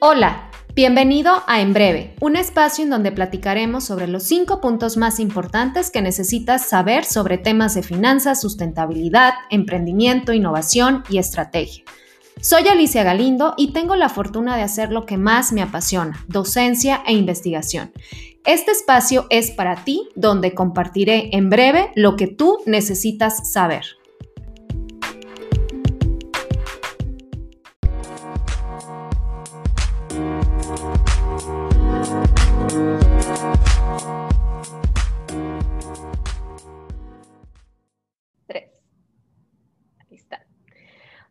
Hola, bienvenido a En Breve, un espacio en donde platicaremos sobre los cinco puntos más importantes que necesitas saber sobre temas de finanzas, sustentabilidad, emprendimiento, innovación y estrategia. Soy Alicia Galindo y tengo la fortuna de hacer lo que más me apasiona, docencia e investigación. Este espacio es para ti, donde compartiré en breve lo que tú necesitas saber.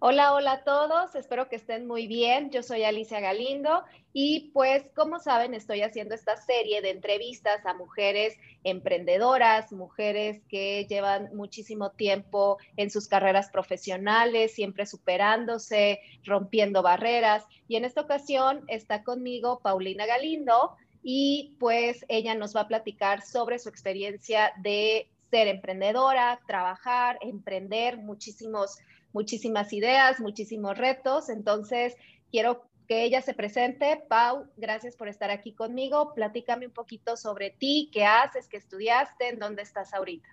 Hola, hola a todos, espero que estén muy bien. Yo soy Alicia Galindo y pues como saben estoy haciendo esta serie de entrevistas a mujeres emprendedoras, mujeres que llevan muchísimo tiempo en sus carreras profesionales, siempre superándose, rompiendo barreras. Y en esta ocasión está conmigo Paulina Galindo y pues ella nos va a platicar sobre su experiencia de ser emprendedora, trabajar, emprender muchísimos muchísimas ideas, muchísimos retos. Entonces, quiero que ella se presente. Pau, gracias por estar aquí conmigo. Platícame un poquito sobre ti, qué haces, qué estudiaste, en dónde estás ahorita.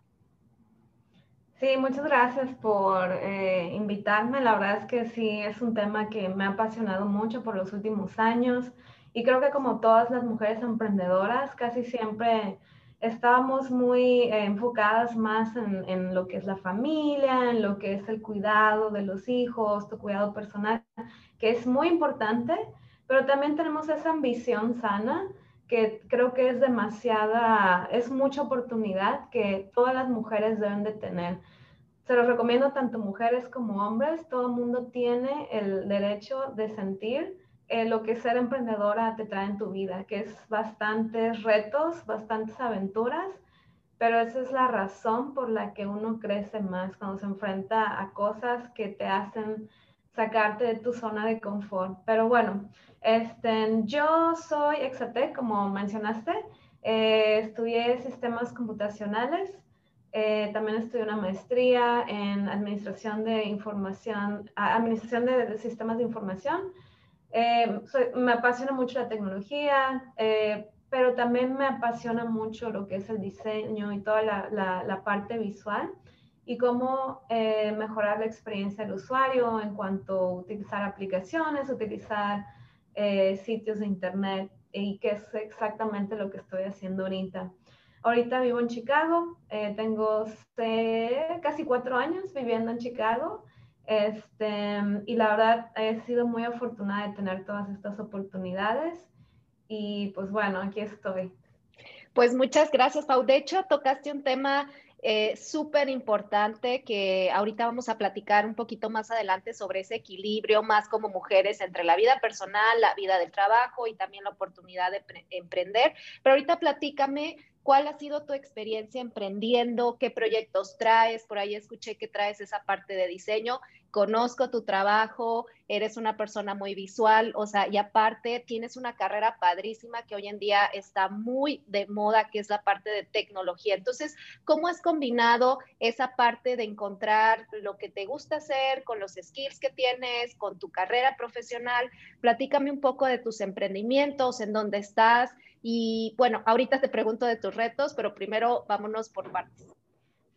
Sí, muchas gracias por eh, invitarme. La verdad es que sí, es un tema que me ha apasionado mucho por los últimos años y creo que como todas las mujeres emprendedoras, casi siempre estábamos muy eh, enfocadas más en, lo que es la familia, en lo que es el cuidado de los hijos, tu cuidado personal, que es muy importante, pero también tenemos esa ambición sana que creo que es demasiada, es mucha oportunidad que todas las mujeres deben de tener. Se los recomiendo tanto mujeres como hombres, todo el mundo tiene el derecho de sentir eh, lo que ser emprendedora te trae en tu vida, que es bastantes retos, bastantes aventuras, pero esa es la razón por la que uno crece más cuando se enfrenta a cosas que te hacen sacarte de tu zona de confort. Pero bueno, este, yo soy Exatec, como mencionaste, eh, estudié sistemas computacionales, eh, también estudié una maestría en administración de información, administración de sistemas de información eh, me apasiona mucho la tecnología, eh, pero también me apasiona mucho lo que es el diseño y toda la, la, parte visual y cómo eh, mejorar la experiencia del usuario en cuanto a utilizar aplicaciones, utilizar sitios de internet y que es exactamente lo que estoy haciendo ahorita. Ahorita vivo en Chicago, tengo casi cuatro años viviendo en Chicago este, y la verdad he sido muy afortunada de tener todas estas oportunidades y pues bueno, aquí estoy. Pues muchas gracias, Pau. De hecho, tocaste un tema eh, súper importante que ahorita vamos a platicar un poquito más adelante sobre ese equilibrio más como mujeres entre la vida personal, la vida del trabajo y también la oportunidad de emprender. Pero ahorita platícame ¿Cuál ha sido tu experiencia emprendiendo? ¿Qué proyectos traes? Por ahí escuché que traes esa parte de diseño. Conozco tu trabajo, eres una persona muy visual, o sea, y aparte tienes una carrera padrísima que hoy en día está muy de moda, que es la parte de tecnología. Entonces, ¿cómo has combinado esa parte de encontrar lo que te gusta hacer con los skills que tienes, con tu carrera profesional? Platícame un poco de tus emprendimientos, en dónde estás y bueno, ahorita te pregunto de tus retos, pero primero vámonos por partes.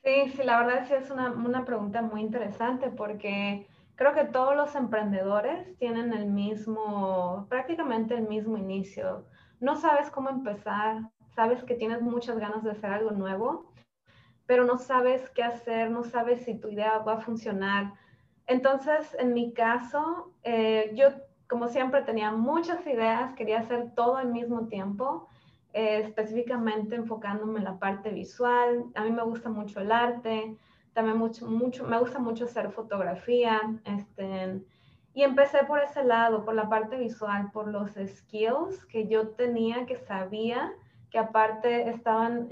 Sí, sí, la verdad sí es una, una pregunta muy interesante porque creo que todos los emprendedores tienen el mismo, prácticamente el mismo inicio. No sabes cómo empezar, sabes que tienes muchas ganas de hacer algo nuevo, pero no sabes qué hacer, no sabes si tu idea va a funcionar. Entonces, en mi caso, eh, yo como siempre tenía muchas ideas, quería hacer todo al mismo tiempo, eh, específicamente enfocándome en la parte visual. A mí me gusta mucho el arte, también mucho, mucho, me gusta mucho hacer fotografía. Este, y empecé por ese lado, por la parte visual, por los skills que yo tenía, que sabía, que aparte estaban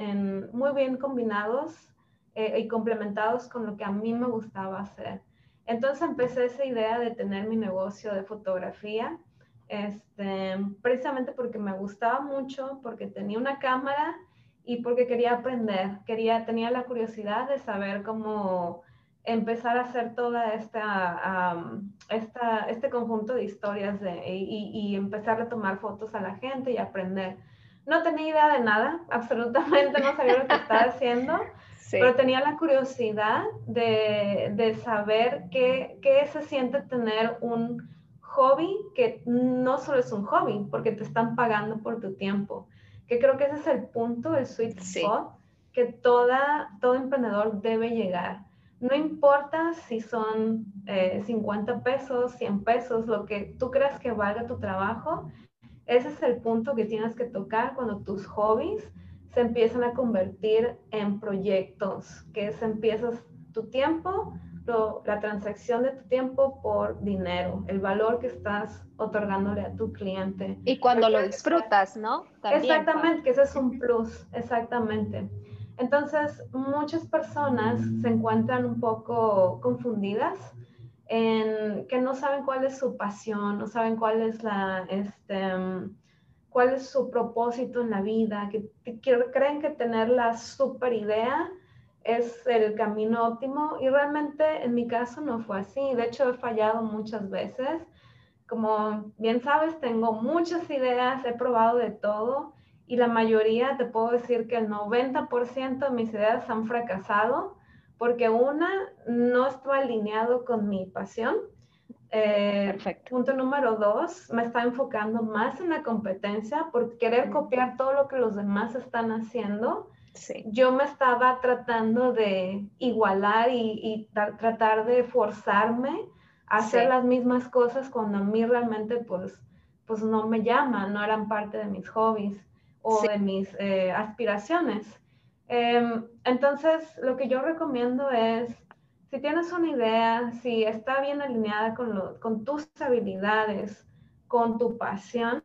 muy bien combinados eh, y complementados con lo que a mí me gustaba hacer. Entonces empecé esa idea de tener mi negocio de fotografía, este, precisamente porque me gustaba mucho, porque tenía una cámara y porque quería aprender, quería, tenía la curiosidad de saber cómo empezar a hacer toda esta, esta este conjunto de historias de, y, y, empezar a tomar fotos a la gente y aprender. No tenía idea de nada, absolutamente no sabía lo que estaba haciendo, pero tenía la curiosidad de, de saber qué, qué se siente tener un hobby que no solo es un hobby, porque te están pagando por tu tiempo, que creo que ese es el punto, el sweet spot, que toda, todo emprendedor debe llegar. No importa si son 50 eh, pesos, 100 pesos, lo que tú creas que valga tu trabajo, ese es el punto que tienes que tocar cuando tus hobbies se empiezan a convertir en proyectos, que es empiezas tu tiempo, la transacción de tu tiempo por dinero, el valor que estás otorgándole a tu cliente. Y cuando lo disfrutas, ¿no? exactamente, que ese es un plus, exactamente. Entonces, muchas personas se encuentran un poco confundidas en que no saben cuál es su pasión, no saben cuál es la, este, cuál es su propósito en la vida, que, creen que tener la super idea es el camino óptimo y realmente en mi caso no fue así. De hecho, he fallado muchas veces. Como bien sabes, tengo muchas ideas, he probado de todo y la mayoría, te puedo decir que el 90% de mis ideas han fracasado porque una, no estoy alineado con mi pasión. Eh, punto número dos, me está enfocando más en la competencia por querer copiar todo lo que los demás están haciendo. Yo me estaba tratando de igualar y, tratar de forzarme a hacer las mismas cosas cuando a mí realmente pues, pues no me llaman, no eran parte de mis hobbies o de mis eh, aspiraciones. Em, entonces, lo que yo recomiendo es, si tienes una idea, si está bien alineada con, con tus habilidades, con tu pasión,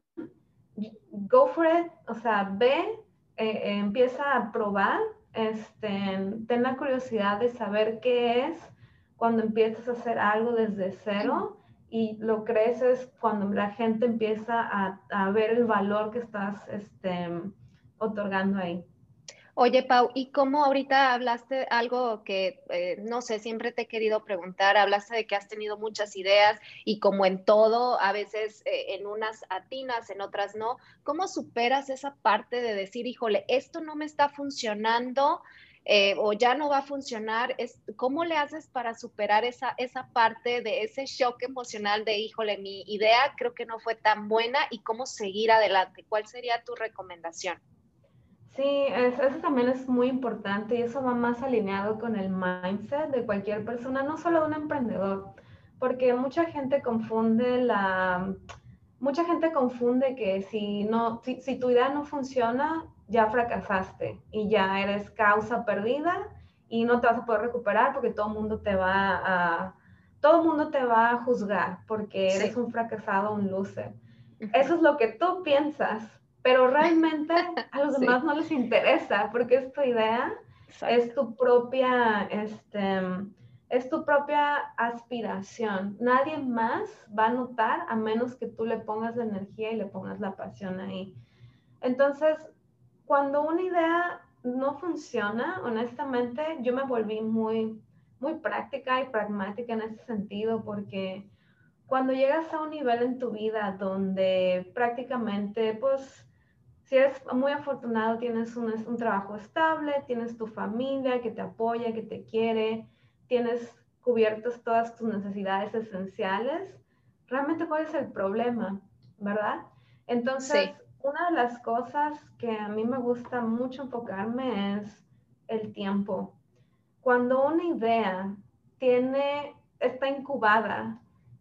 go for it, o sea, ve, eh, empieza a probar, este, ten la curiosidad de saber qué es cuando empiezas a hacer algo desde cero y lo creces cuando la gente empieza a, a ver el valor que estás este, otorgando ahí. Oye, Pau, ¿y cómo ahorita hablaste algo que, eh, no sé, siempre te he querido preguntar? Hablaste de que has tenido muchas ideas y como en todo, a veces eh, en unas atinas, en otras no. ¿Cómo superas esa parte de decir, híjole, esto no me está funcionando? Eh, o ya no va a funcionar, es, ¿cómo le haces para superar esa, esa parte de ese shock emocional de, híjole, mi idea creo que no fue tan buena y cómo seguir adelante? ¿Cuál sería tu recomendación? Sí, eso también es muy importante y eso va más alineado con el mindset de cualquier persona, no solo de un emprendedor, porque mucha gente confunde la, mucha gente confunde que si no, si, si tu idea no funciona, ya fracasaste y ya eres causa perdida y no te vas a poder recuperar porque todo el mundo te va a, todo mundo te va a juzgar porque eres un fracasado, un loser. Eso es lo que tú piensas, pero realmente a los demás no les interesa porque es tu idea, es tu propia, este, es tu propia aspiración. Nadie más va a notar a menos que tú le pongas la energía y le pongas la pasión ahí. Entonces, cuando una idea no funciona, honestamente, yo me volví muy, muy práctica y pragmática en ese sentido porque cuando llegas a un nivel en tu vida donde prácticamente, pues, si eres muy afortunado, tienes un, un trabajo estable, tienes tu familia que te apoya, que te quiere, tienes cubiertas todas tus necesidades esenciales, realmente cuál es el problema, ¿verdad? Entonces, una de las cosas que a mí me gusta mucho enfocarme es el tiempo. Cuando una idea tiene, está incubada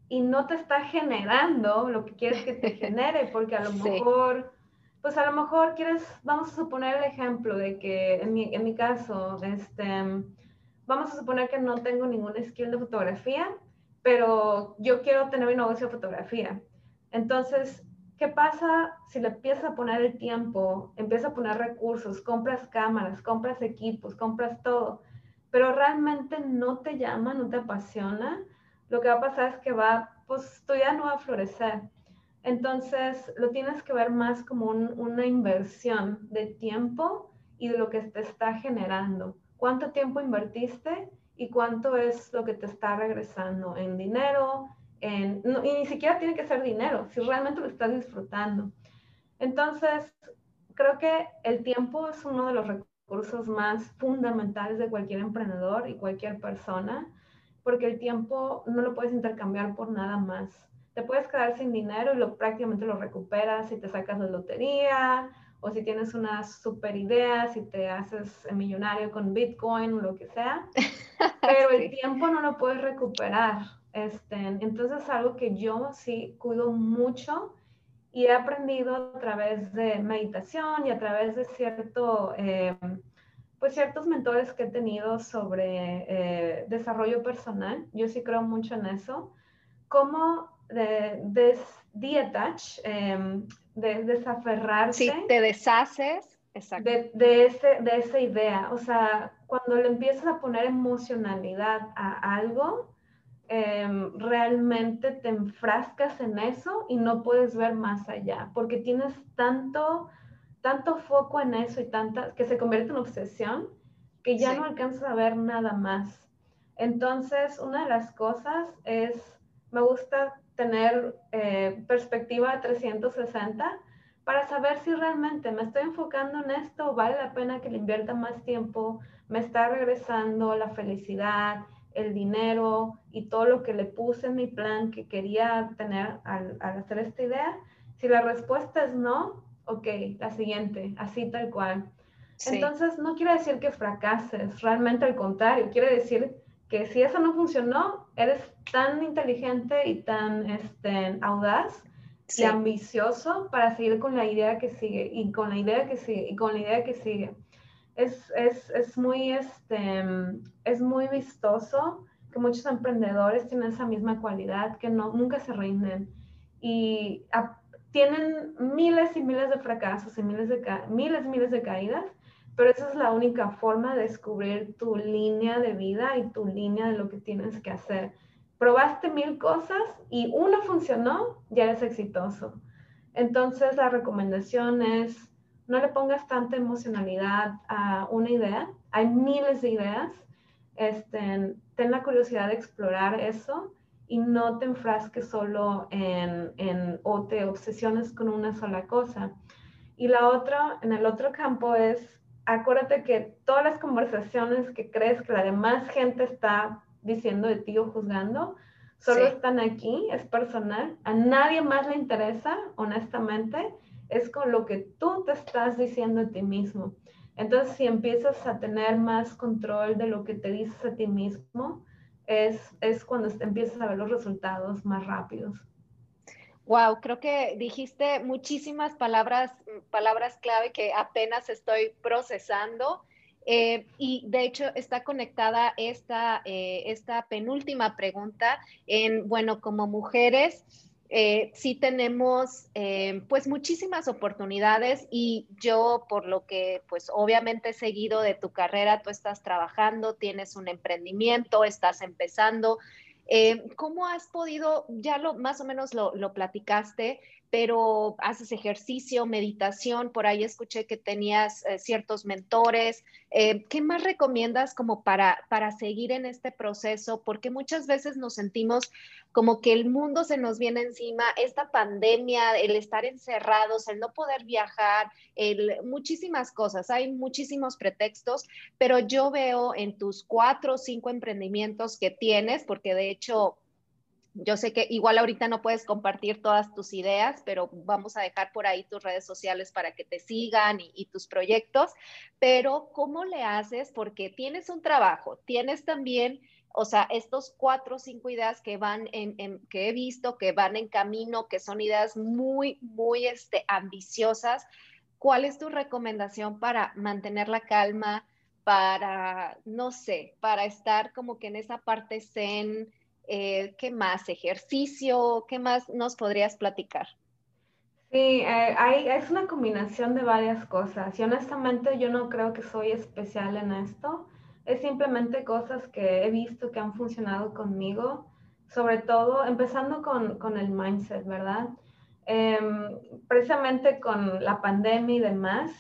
y no te está generando lo que quieres que te genere, porque a lo mejor, pues a lo mejor quieres, vamos a suponer el ejemplo de que en mi, caso, este, vamos a suponer que no tengo ningún skill de fotografía, pero yo quiero tener mi negocio de fotografía. Entonces, ¿Qué pasa si le empiezas a poner el tiempo, empiezas a poner recursos, compras cámaras, compras equipos, compras todo, pero realmente no te llama, no te apasiona? Lo que va a pasar es que va, pues tu idea no va a florecer. Entonces, lo tienes que ver más como una inversión de tiempo y de lo que te está generando. ¿Cuánto tiempo invertiste y cuánto es lo que te está regresando en dinero, en, y ni siquiera tiene que ser dinero, si realmente lo estás disfrutando. Entonces, creo que el tiempo es uno de los recursos más fundamentales de cualquier emprendedor y cualquier persona, porque el tiempo no lo puedes intercambiar por nada más. Te puedes quedar sin dinero y lo, prácticamente lo recuperas si te sacas la lotería o si tienes una super idea, si te haces millonario con Bitcoin o lo que sea, pero el tiempo no lo puedes recuperar. Este, entonces es algo que yo sí cuido mucho y he aprendido a través de meditación y a través de cierto, eh, pues ciertos mentores que he tenido sobre eh, desarrollo personal. Yo sí creo mucho en eso. Cómo de, des, em, de desaferrarse. Sí, te deshaces. Exacto. De, de, ese, de esa idea. O sea, cuando le empiezas a poner emocionalidad a algo, Em, realmente te enfrascas en eso y no puedes ver más allá, porque tienes tanto, tanto foco en eso y tanta, que se convierte en obsesión, que ya no alcanzas a ver nada más. Entonces, una de las cosas es, me gusta tener eh, perspectiva de 360 para saber si realmente me estoy enfocando en esto, vale la pena que le invierta más tiempo, me está regresando la felicidad, el dinero y todo lo que le puse en mi plan que quería tener al, hacer esta idea? Si la respuesta es no, ok, la siguiente, así tal cual. Entonces, no quiere decir que fracases, realmente al contrario, quiere decir que si eso no funcionó, eres tan inteligente y tan este, audaz y ambicioso para seguir con la idea que sigue y con la idea que sigue y con la idea que sigue. Es, es, es, muy, este, es muy vistoso que muchos emprendedores tienen esa misma cualidad, que no, nunca se rinden y tienen miles y miles de fracasos y miles, de miles y miles de caídas, pero esa es la única forma de descubrir tu línea de vida y tu línea de lo que tienes que hacer. Probaste mil cosas y una funcionó, ya eres exitoso. Entonces la recomendación es no le pongas tanta emocionalidad a una idea. Hay miles de ideas. Este, ten la curiosidad de explorar eso y no te enfrasques solo en, en, o te obsesiones con una sola cosa. Y la otra, en el otro campo es, acuérdate que todas las conversaciones que crees que la demás gente está diciendo de ti o juzgando, solo están aquí, es personal, a nadie más le interesa, honestamente, es con lo que tú te estás diciendo a ti mismo. Entonces, si empiezas a tener más control de lo que te dices a ti mismo, es, es cuando empiezas a ver los resultados más rápidos. Wow, creo que dijiste muchísimas palabras, palabras clave que apenas estoy procesando. Eh, y de hecho está conectada esta, eh, esta penúltima pregunta en, bueno, como mujeres, eh, sí tenemos eh, pues muchísimas oportunidades y yo por lo que pues obviamente seguido de tu carrera, tú estás trabajando, tienes un emprendimiento, estás empezando. Eh, ¿Cómo has podido, ya lo más o menos lo, lo platicaste, pero haces ejercicio, meditación, por ahí escuché que tenías ciertos mentores. ¿Qué más recomiendas como para, para seguir en este proceso? Porque muchas veces nos sentimos como que el mundo se nos viene encima, esta pandemia, el estar encerrados, el no poder viajar, el, muchísimas cosas, hay muchísimos pretextos, pero yo veo en tus cuatro o cinco emprendimientos que tienes, porque de hecho yo sé que igual ahorita no puedes compartir todas tus ideas, pero vamos a dejar por ahí tus redes sociales para que te sigan y, tus proyectos. Pero ¿cómo le haces? Porque tienes un trabajo, tienes también o sea, estos cuatro o cinco ideas que van en, que he visto, que van en camino, que son ideas muy, muy este, ambiciosas, ¿cuál es tu recomendación para mantener la calma, para, no sé, para estar como que en esa parte zen? Eh, ¿Qué más? ¿Ejercicio? ¿Qué más nos podrías platicar? Sí, eh, hay, es una combinación de varias cosas y honestamente yo no creo que soy especial en esto es simplemente cosas que he visto que han funcionado conmigo, sobre todo empezando con, el mindset, ¿verdad? Em, precisamente con la pandemia y demás,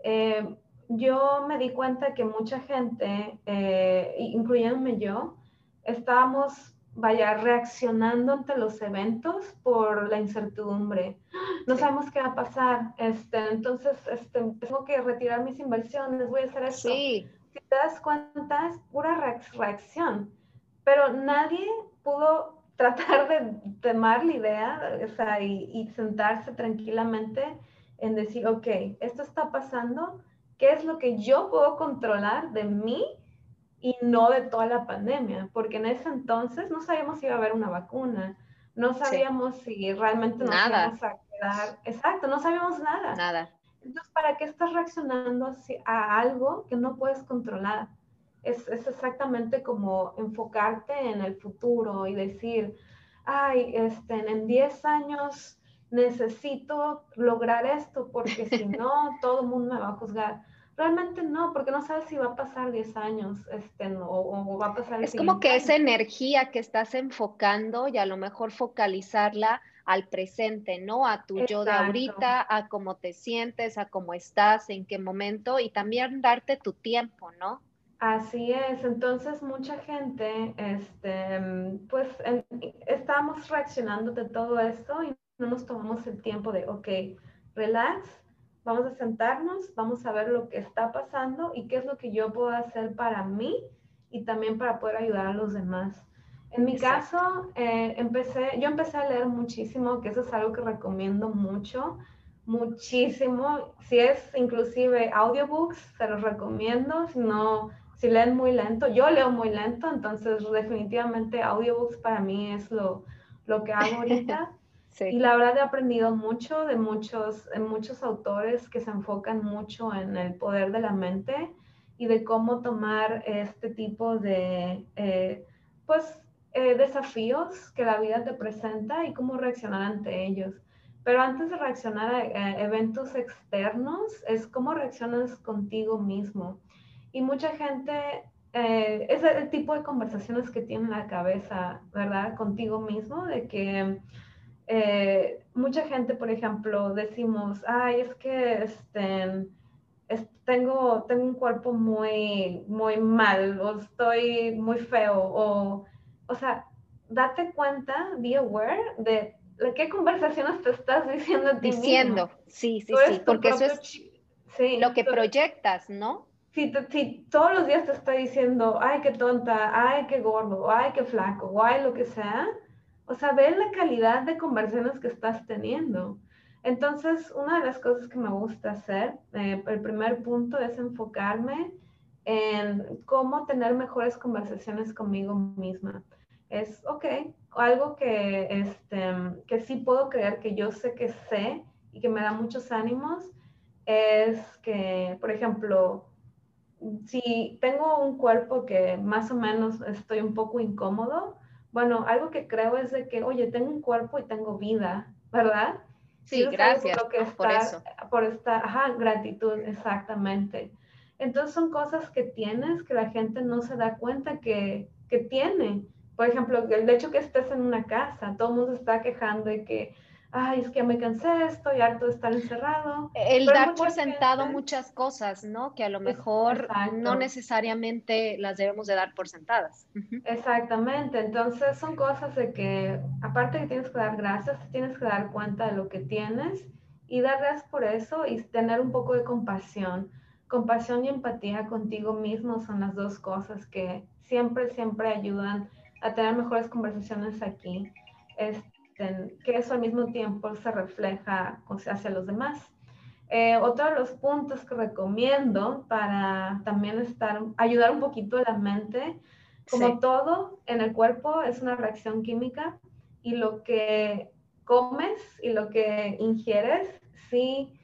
em, yo me di cuenta que mucha gente, eh, incluyéndome yo, estábamos, vaya, reaccionando ante los eventos por la incertidumbre. No sabemos qué va a pasar, este, entonces este, tengo que retirar mis inversiones, voy a hacer esto. Sí. Si te das cuenta, es pura reacción, pero nadie pudo tratar de tomar la idea o sea, y, y sentarse tranquilamente en decir, ok, esto está pasando, ¿qué es lo que yo puedo controlar de mí y no de toda la pandemia? Porque en ese entonces no sabíamos si iba a haber una vacuna, no sabíamos si realmente nos íbamos a quedar, exacto, no sabíamos nada. Nada. Entonces, ¿para qué estás reaccionando a algo que no puedes controlar? Es, es, exactamente como enfocarte en el futuro y decir, ay, este, en 10 años necesito lograr esto porque si no, todo el mundo me va a juzgar. Realmente no, porque no sabes si va a pasar 10 años este, o, va a pasar... Es como que esa energía que estás enfocando y a lo mejor focalizarla al presente, ¿no? A tu yo de ahorita, a cómo te sientes, a cómo estás, en qué momento y también darte tu tiempo, ¿no? Así es, entonces mucha gente, este, pues estamos reaccionando de todo esto y no nos tomamos el tiempo de, ok, relax, vamos a sentarnos, vamos a ver lo que está pasando y qué es lo que yo puedo hacer para mí y también para poder ayudar a los demás. En mi caso, eh, empecé, yo empecé a leer muchísimo, que eso es algo que recomiendo mucho, muchísimo. Si es inclusive audiobooks, se los recomiendo. Si no, si leen muy lento, yo leo muy lento, entonces definitivamente audiobooks para mí es lo, lo que hago ahorita. Y la verdad he aprendido mucho de muchos, muchos autores que se enfocan mucho en el poder de la mente y de cómo tomar este tipo de, eh, pues, eh, desafíos que la vida te presenta y cómo reaccionar ante ellos. Pero antes de reaccionar a, eventos externos, es cómo reaccionas contigo mismo. Y mucha gente eh, es el tipo de conversaciones que tiene en la cabeza, ¿verdad? Contigo mismo, de que eh, mucha gente, por ejemplo, decimos, ay, es que este, tengo, tengo un cuerpo muy, muy mal, o estoy muy feo, o, o sea, date cuenta, be aware de qué conversaciones te estás diciendo a ti Diciendo, sí, sí, sí, porque eso es lo que proyectas, ¿no? Si, si, todos los días te está diciendo, ay, qué tonta, ay, qué gordo, ay, qué flaco, ay, lo que sea, o sea, ve la calidad de conversaciones que estás teniendo. Entonces, una de las cosas que me gusta hacer, eh, el primer punto es enfocarme en cómo tener mejores conversaciones conmigo misma. Es, ok, algo que, este, que sí puedo creer que yo sé que sé y que me da muchos ánimos, es que, por ejemplo, si tengo un cuerpo que más o menos estoy un poco incómodo, bueno, algo que creo es de que, oye, tengo un cuerpo y tengo vida, ¿verdad? Sí, gracias por, por eso. Por esta, ajá, gratitud, exactamente. Entonces son cosas que tienes que la gente no se da cuenta que, que tiene. Por ejemplo, el hecho que estés en una casa, todo el mundo está quejando de que, ay, es que me cansé, estoy harto de estar encerrado. El dar por sentado muchas cosas, ¿no? Que a lo mejor no necesariamente las debemos de dar por sentadas. Exactamente, entonces son cosas de que, aparte que tienes que dar gracias, tienes que dar cuenta de lo que tienes y dar gracias por eso y tener un poco de compasión. Compasión y empatía contigo mismo son las dos cosas que siempre, siempre ayudan a tener mejores conversaciones aquí. Este, que eso al mismo tiempo se refleja hacia los demás. Eh, otro de los puntos que recomiendo para también estar, ayudar un poquito a la mente, como todo en el cuerpo es una reacción química y lo que comes y lo que ingieres sí,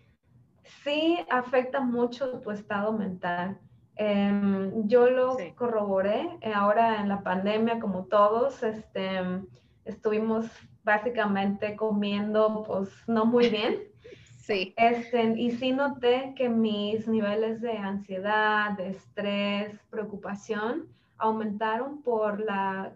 sí afecta mucho tu estado mental. Em, yo lo corroboré eh, ahora en la pandemia, como todos, este, estuvimos básicamente comiendo pues no muy bien. Sí. Este, y sí noté que mis niveles de ansiedad, de estrés, preocupación aumentaron por la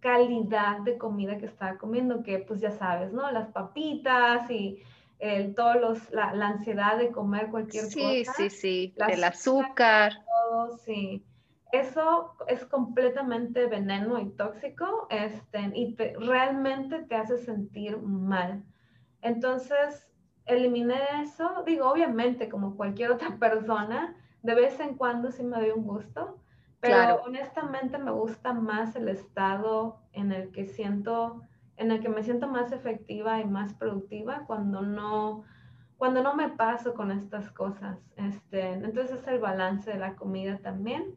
calidad de comida que estaba comiendo, que pues ya sabes, ¿no? Las papitas y el, todos los, la, ansiedad de comer cualquier cosa. Sí, sí, sí, el azúcar. Todo, sí. Eso es completamente veneno y tóxico este, y realmente te hace sentir mal. Entonces, eliminé eso. Digo, obviamente, como cualquier otra persona, de vez en cuando sí me doy un gusto, pero honestamente me gusta más el estado en el que siento, en el que me siento más efectiva y más productiva cuando no, cuando no me paso con estas cosas. Este, entonces es el balance de la comida también.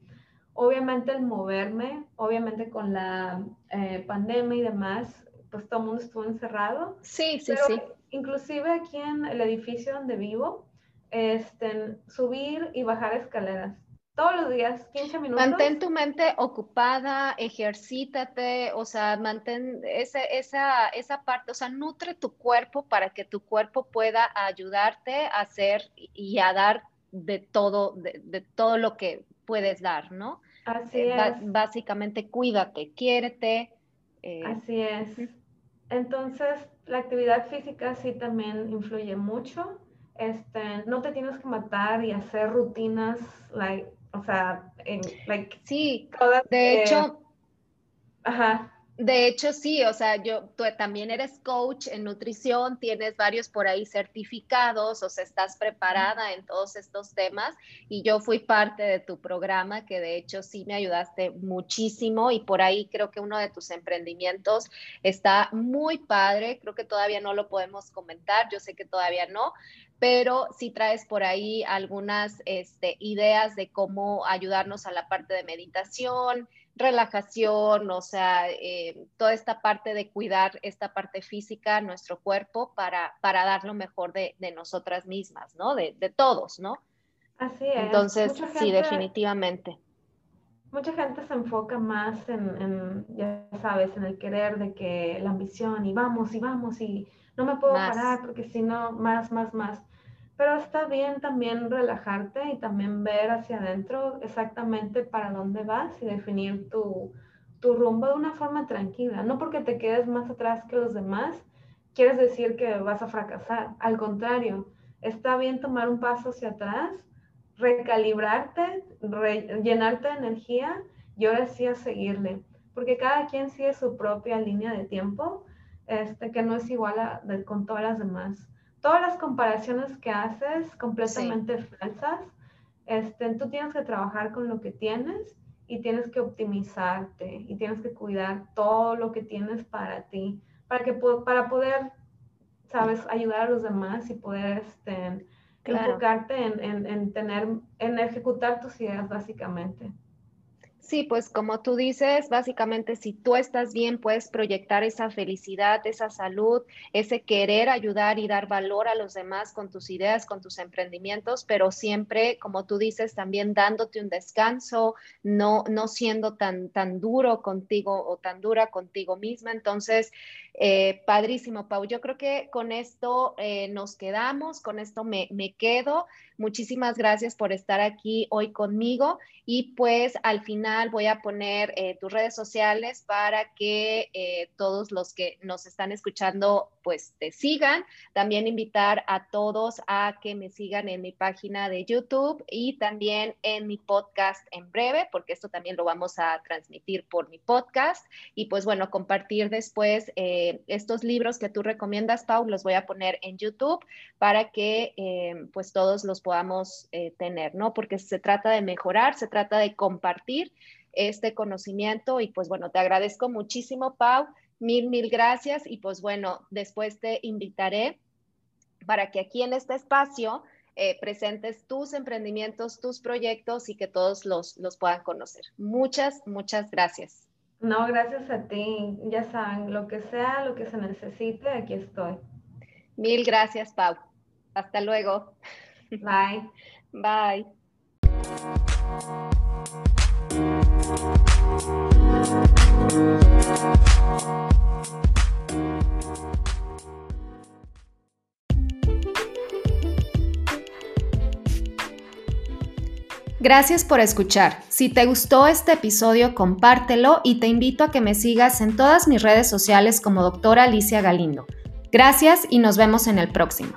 Obviamente el moverme, obviamente con la eh, pandemia y demás, pues todo el mundo estuvo encerrado. Sí, sí, sí. Inclusive aquí en el edificio donde vivo, este, subir y bajar escaleras todos los días, 15 minutos. Mantén tu mente ocupada, ejercítate, o sea, mantén esa, esa, esa parte, o sea, nutre tu cuerpo para que tu cuerpo pueda ayudarte a hacer y a dar de todo, de, todo lo que puedes dar, ¿no? Así eh, es. básicamente, cuídate, quiérete. Eh, Así es. Entonces, la actividad física sí también influye mucho. Este, no te tienes que matar y hacer rutinas, like, o sea, en, like, sí, de hecho, ajá. De hecho, sí, o sea, tú también eres coach en nutrición, tienes varios por ahí certificados, o sea, estás preparada en todos estos temas y yo fui parte de tu programa, que de hecho sí me ayudaste muchísimo y por ahí creo que uno de tus emprendimientos está muy padre, creo que todavía no lo podemos comentar, yo sé que todavía no, pero sí traes por ahí algunas este, ideas de cómo ayudarnos a la parte de meditación, relajación, o sea, eh, toda esta parte de cuidar esta parte física, nuestro cuerpo, para, para dar lo mejor de, nosotras mismas, ¿no? De, todos, ¿no? Así es. Entonces, sí, definitivamente. Mucha gente se enfoca más en, ya sabes, en el querer de que la ambición y vamos y vamos y no me puedo parar porque si no, más, más, más. Pero está bien también relajarte y también ver hacia adentro exactamente para dónde vas y definir tu, tu rumbo de una forma tranquila. No porque te quedes más atrás que los demás, quieres decir que vas a fracasar. Al contrario, está bien tomar un paso hacia atrás, recalibrarte, llenarte de energía y ahora sí a seguirle. Porque cada quien sigue su propia línea de tiempo, este, que no es igual a, con todas las demás todas las comparaciones que haces completamente falsas. Este, tú tienes que trabajar con lo que tienes y tienes que optimizarte y tienes que cuidar todo lo que tienes para ti, para, que, para poder, sabes, ayudar a los demás y poder este, enfocarte en, en, en, tener, en ejecutar tus ideas básicamente. Sí, pues como tú dices, básicamente si tú estás bien, puedes proyectar esa felicidad, esa salud, ese querer ayudar y dar valor a los demás con tus ideas, con tus emprendimientos, pero siempre, como tú dices, también dándote un descanso, no, no siendo tan, tan duro contigo o tan dura contigo misma. Entonces, eh, padrísimo, Pau. Yo creo que con esto eh, nos quedamos, con esto me, me quedo. Muchísimas gracias por estar aquí hoy conmigo y pues al final voy a poner eh, tus redes sociales para que eh, todos los que nos están escuchando pues te sigan. También invitar a todos a que me sigan en mi página de YouTube y también en mi podcast en breve, porque esto también lo vamos a transmitir por mi podcast. Y pues bueno, compartir después eh, estos libros que tú recomiendas, Pau, los voy a poner en YouTube para que pues todos los podamos tener, ¿no? Porque se trata de mejorar, se trata de compartir este conocimiento y pues bueno, te agradezco muchísimo, Pau, mil, mil gracias y pues bueno, después te invitaré para que aquí en este espacio eh, presentes tus emprendimientos, tus proyectos y que todos los, los puedan conocer. Muchas, muchas gracias. No, gracias a ti. Ya saben, lo que sea, lo que se necesite, aquí estoy. Mil gracias, Pau. Hasta luego. Bye. Bye. Gracias por escuchar. Si te gustó este episodio, compártelo y te invito a que me sigas en todas mis redes sociales como doctora Alicia Galindo. Gracias y nos vemos en el próximo.